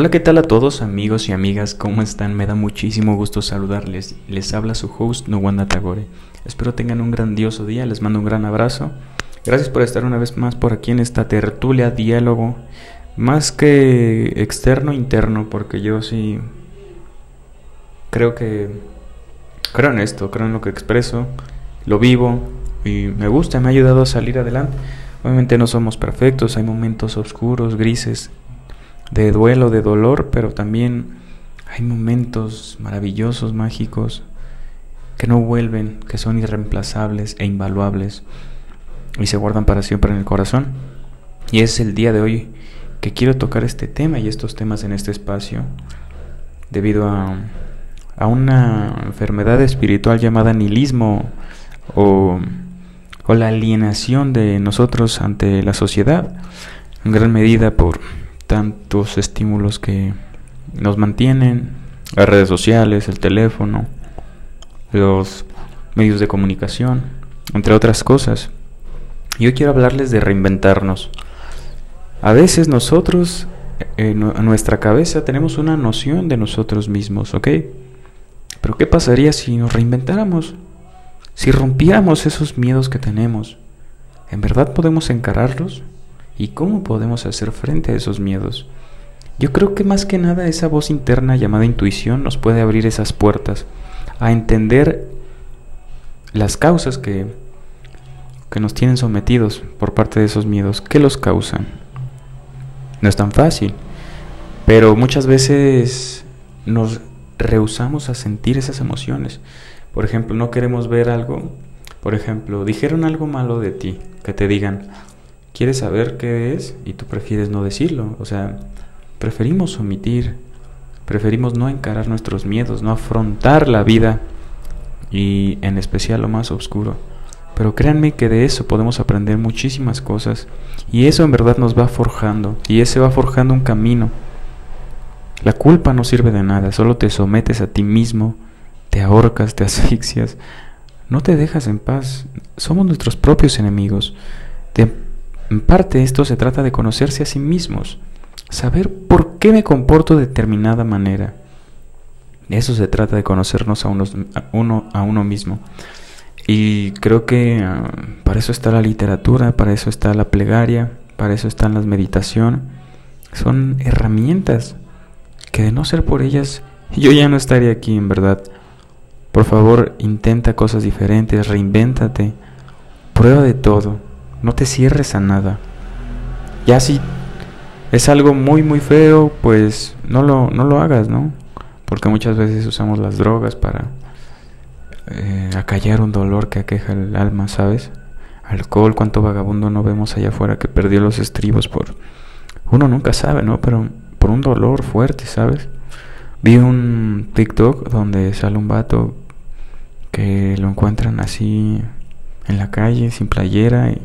Hola, ¿qué tal a todos amigos y amigas? ¿Cómo están? Me da muchísimo gusto saludarles. Les habla su host, Nuwanda Tagore. Espero tengan un grandioso día, les mando un gran abrazo. Gracias por estar una vez más por aquí en esta tertulia, diálogo, más que externo, interno, porque yo sí creo que creo en esto, creo en lo que expreso, lo vivo y me gusta, me ha ayudado a salir adelante. Obviamente no somos perfectos, hay momentos oscuros, grises, de duelo, de dolor, pero también hay momentos maravillosos, mágicos, que no vuelven, que son irreemplazables e invaluables y se guardan para siempre en el corazón. Y es el día de hoy que quiero tocar este tema y estos temas en este espacio debido a, a una enfermedad espiritual llamada nihilismo o, o la alienación de nosotros ante la sociedad, en gran medida por tantos estímulos que nos mantienen, las redes sociales, el teléfono, los medios de comunicación, entre otras cosas. Yo quiero hablarles de reinventarnos. A veces nosotros, en nuestra cabeza, tenemos una noción de nosotros mismos, ¿ok? Pero ¿qué pasaría si nos reinventáramos? Si rompiéramos esos miedos que tenemos, ¿en verdad podemos encararlos? ¿Y cómo podemos hacer frente a esos miedos? Yo creo que más que nada esa voz interna llamada intuición nos puede abrir esas puertas a entender las causas que, que nos tienen sometidos por parte de esos miedos. ¿Qué los causan? No es tan fácil, pero muchas veces nos rehusamos a sentir esas emociones. Por ejemplo, no queremos ver algo, por ejemplo, dijeron algo malo de ti, que te digan, quieres saber qué es y tú prefieres no decirlo. O sea, preferimos omitir, preferimos no encarar nuestros miedos, no afrontar la vida y en especial lo más oscuro. Pero créanme que de eso podemos aprender muchísimas cosas y eso en verdad nos va forjando y ese va forjando un camino. La culpa no sirve de nada, solo te sometes a ti mismo, te ahorcas, te asfixias, no te dejas en paz. Somos nuestros propios enemigos. En parte esto se trata de conocerse a sí mismos, saber por qué me comporto de determinada manera. Eso se trata de conocernos a, uno, a uno mismo. Y creo que ah, para eso está la literatura, para eso está la plegaria, para eso está la meditación. Son herramientas que de no ser por ellas yo ya no estaría aquí en verdad. Por favor, intenta cosas diferentes, reinvéntate, prueba de todo. No te cierres a nada. Ya si es algo muy muy feo, pues no lo, no lo hagas, ¿no? Porque muchas veces usamos las drogas para eh, acallar un dolor que aqueja el alma, ¿sabes? Alcohol, cuánto vagabundo no vemos allá afuera que perdió los estribos por... Uno nunca sabe, ¿no? Pero por un dolor fuerte, ¿sabes? Vi un TikTok donde sale un vato que lo encuentran así en la calle, sin playera y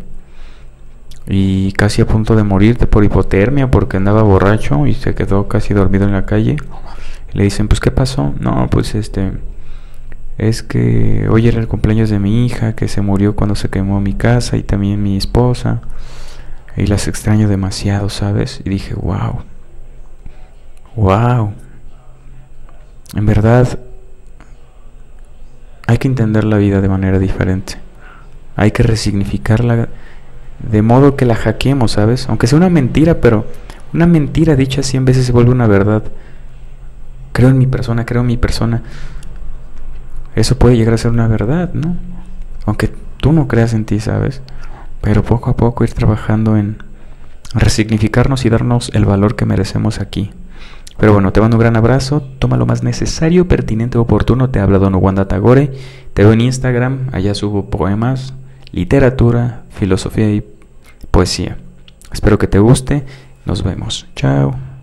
y casi a punto de morirte por hipotermia porque andaba borracho y se quedó casi dormido en la calle. Le dicen, pues ¿qué pasó? No, pues este, es que hoy era el cumpleaños de mi hija que se murió cuando se quemó mi casa y también mi esposa. Y las extraño demasiado, ¿sabes? Y dije, wow, wow. En verdad, hay que entender la vida de manera diferente. Hay que resignificarla de modo que la hackeemos, ¿sabes? Aunque sea una mentira, pero una mentira dicha cien veces se vuelve una verdad. Creo en mi persona, creo en mi persona. Eso puede llegar a ser una verdad, ¿no? Aunque tú no creas en ti, ¿sabes? Pero poco a poco ir trabajando en resignificarnos y darnos el valor que merecemos aquí. Pero bueno, te mando un gran abrazo, toma lo más necesario, pertinente, oportuno. Te habla Don Wanda Tagore. Te veo en Instagram, allá subo poemas, literatura, filosofía y poesía. Espero que te guste. Nos vemos. Chao.